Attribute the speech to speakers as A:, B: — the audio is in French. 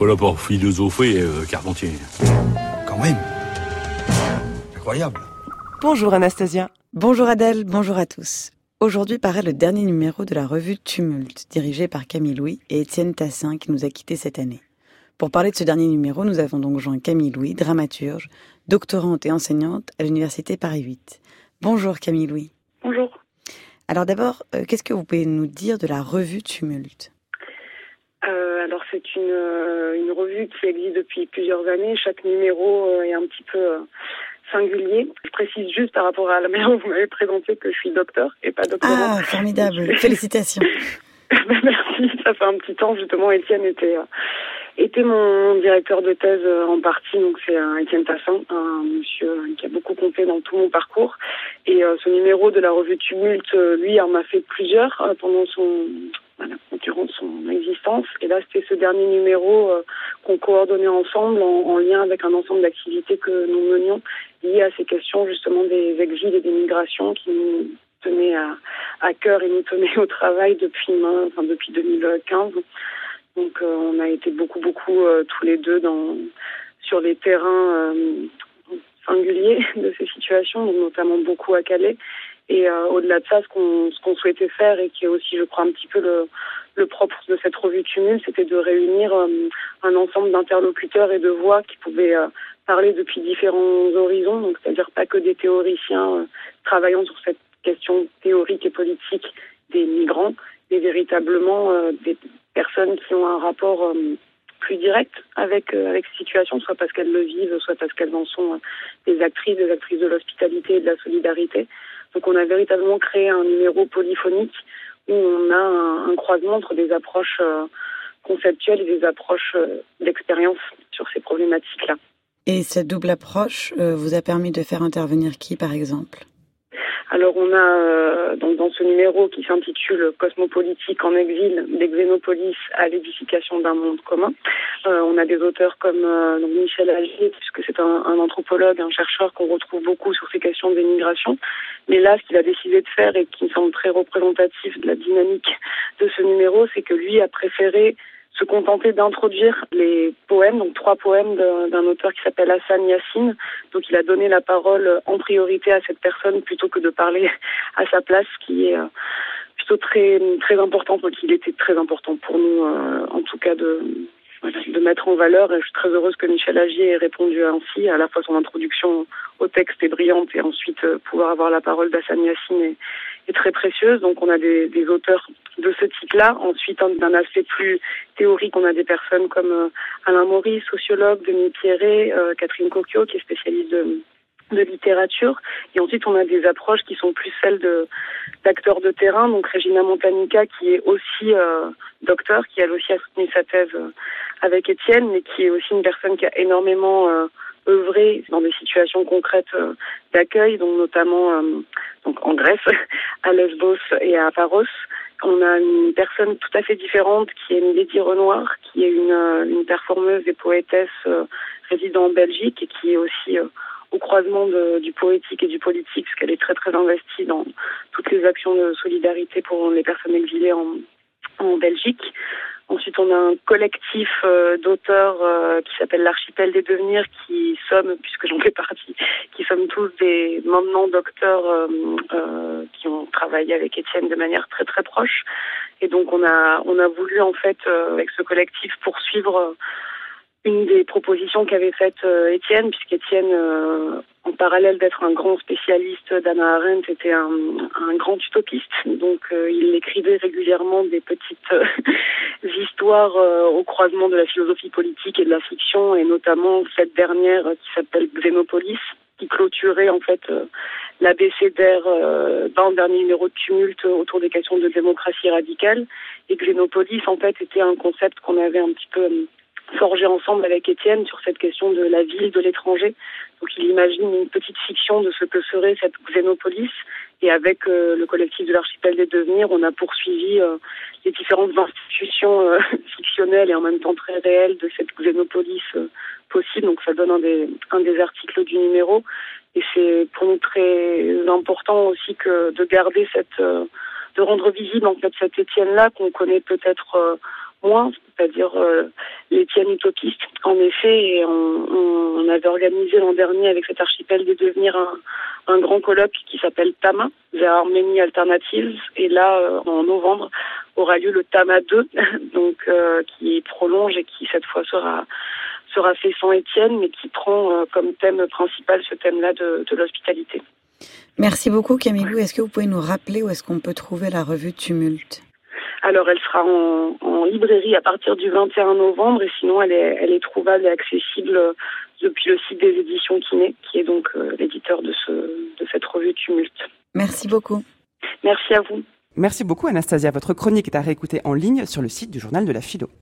A: pas là pour philosopher, euh, Carpentier.
B: Quand même. Incroyable.
C: Bonjour Anastasia. Bonjour Adèle, bonjour à tous. Aujourd'hui paraît le dernier numéro de la revue Tumulte, dirigée par Camille Louis et Étienne Tassin qui nous a quittés cette année. Pour parler de ce dernier numéro, nous avons donc joint Camille Louis, dramaturge, doctorante et enseignante à l'Université Paris 8. Bonjour Camille Louis.
D: Bonjour.
C: Alors d'abord, euh, qu'est-ce que vous pouvez nous dire de la revue Tumulte?
D: Euh, alors c'est une, euh, une revue qui existe depuis plusieurs années. Chaque numéro euh, est un petit peu euh, singulier. Je précise juste par rapport à la manière dont vous m'avez présenté que je suis docteur et pas doctorant.
C: Ah, formidable. Félicitations.
D: Merci. Ça fait un petit temps justement. Étienne était euh, était mon directeur de thèse en partie. Donc c'est euh, Étienne Tassin, un monsieur qui a beaucoup compté dans tout mon parcours. Et euh, ce numéro de la revue Tumulte, lui, en m'a fait plusieurs euh, pendant son durant son existence. Et là, c'était ce dernier numéro euh, qu'on coordonnait ensemble en, en lien avec un ensemble d'activités que nous menions liées à ces questions justement des exils et des migrations qui nous tenaient à, cœur et nous tenaient au travail depuis, enfin, depuis 2015. Donc euh, on a été beaucoup, beaucoup euh, tous les deux dans, sur les terrains singuliers de ces situations, notamment beaucoup à Calais. Et euh, au-delà de ça, ce qu'on souhaitait faire et qui est aussi, je crois, un petit peu le, propre de cette revue Tumul, c'était de réunir euh, un ensemble d'interlocuteurs et de voix qui pouvaient euh, parler depuis différents horizons, donc c'est-à-dire pas que des théoriciens travaillant sur cette question théorique et politique des migrants, mais véritablement des personnes qui ont un rapport plus direct avec euh, avec ces situations, soit parce qu'elles le vivent, soit parce qu'elles en sont des actrices, des actrices de l'hospitalité et de la solidarité. Donc on a véritablement créé un numéro polyphonique où on a un, un croisement entre des approches euh, conceptuelles et des approches euh, d'expérience sur ces problématiques-là.
C: Et cette double approche euh, vous a permis de faire intervenir qui, par exemple?
D: Alors on a euh, donc dans ce numéro qui s'intitule Cosmopolitique en exil des Xénopolis à l'édification d'un monde commun, euh, on a des auteurs comme euh, donc Michel Agier, puisque c'est un, un anthropologue, un chercheur qu'on retrouve beaucoup sur ces questions des migrations. Mais là, ce qu'il a décidé de faire et qui me semble très représentatif de la dynamique de ce numéro, c'est que lui a préféré se contenter d'introduire les poèmes, donc trois poèmes d'un auteur qui s'appelle Hassan Yassine. Donc il a donné la parole en priorité à cette personne plutôt que de parler à sa place, qui est euh, plutôt très très importante. Donc il était très important pour nous, euh, en tout cas de de mettre en valeur. Et je suis très heureuse que Michel Agier ait répondu ainsi. À la fois son introduction au texte est brillante et ensuite euh, pouvoir avoir la parole d'Hassan Yassine est, est très précieuse. Donc on a des, des auteurs de ce type-là. Ensuite, un- d'un aspect plus théorique, on a des personnes comme euh, Alain Maurice, sociologue, Denis Pierret, euh, Catherine Cocchio, qui est spécialiste de, de littérature. Et ensuite, on a des approches qui sont plus celles de d'acteurs de terrain. Donc Regina Montanica, qui est aussi euh, docteur, qui elle aussi a soutenu sa thèse euh, avec Étienne, mais qui est aussi une personne qui a énormément euh, œuvré dans des situations concrètes euh, d'accueil, donc notamment euh, donc en Grèce, à Lesbos et à Paros. On a une personne tout à fait différente qui est Milady Renoir, qui est une, euh, une performeuse et poétesse résidant en Belgique et qui est aussi au croisement de, du poétique et du politique, parce qu'elle est très très investie dans toutes les actions de solidarité pour les personnes exilées en, en Belgique. Ensuite, on a un collectif euh, d'auteurs euh, qui s'appelle l'Archipel des Devenirs, qui sommes, puisque j'en fais partie, qui sommes tous des maintenant docteurs euh, euh, qui ont travaillé avec Étienne de manière très très proche. Et donc, on a on a voulu en fait euh, avec ce collectif poursuivre une des propositions qu'avait faites euh, Étienne, puisqu'Étienne, euh, en parallèle d'être un grand spécialiste d'Anna Arendt, était un, un grand utopiste. Donc euh, il écrivait régulièrement des petites histoires au croisement de la philosophie politique et de la fiction, et notamment cette dernière qui s'appelle Xénopolis, qui clôturait en fait l'abécédaire le dernier numéro de Tumulte autour des questions de démocratie radicale. Et Xénopolis, en fait, était un concept qu'on avait un petit peu forgé ensemble avec Étienne sur cette question de la ville, de l'étranger. Donc il imagine une petite fiction de ce que serait cette xénopolis. Et avec euh, le collectif de l'archipel des devenirs, on a poursuivi euh, les différentes institutions euh, fictionnelles et en même temps très réelles de cette xénopolis possible. Donc ça donne un des, un des articles du numéro. Et c'est pour nous très important aussi que de garder cette, de rendre visible en fait cet Étienne-là qu'on connaît peut-être moins, c'est-à-dire euh, l'Étienne utopiste. En effet, on, on, avait organisé l'an dernier avec cet archipel de devenir un, un grand colloque qui s'appelle TAMA, The Armenie Alternatives. Et là, euh, en novembre, aura lieu le TAMA 2, donc euh, qui prolonge et qui cette fois sera sera fait sans Étienne, mais qui prend euh, comme thème principal ce thème-là de, de l'hospitalité.
C: Merci beaucoup Camille. Est-ce que vous pouvez nous rappeler où est-ce qu'on peut trouver la revue Tumulte
D: alors, elle sera en, en, librairie à partir du 21 novembre et sinon, elle est, elle est trouvable et accessible depuis le site des éditions Kiné, qui est donc euh, l'éditeur de, ce, de cette revue Tumulte.
C: Merci beaucoup.
D: Merci à vous.
B: Merci beaucoup Anastasia. Votre chronique est à réécouter en ligne sur le site du journal de la philo.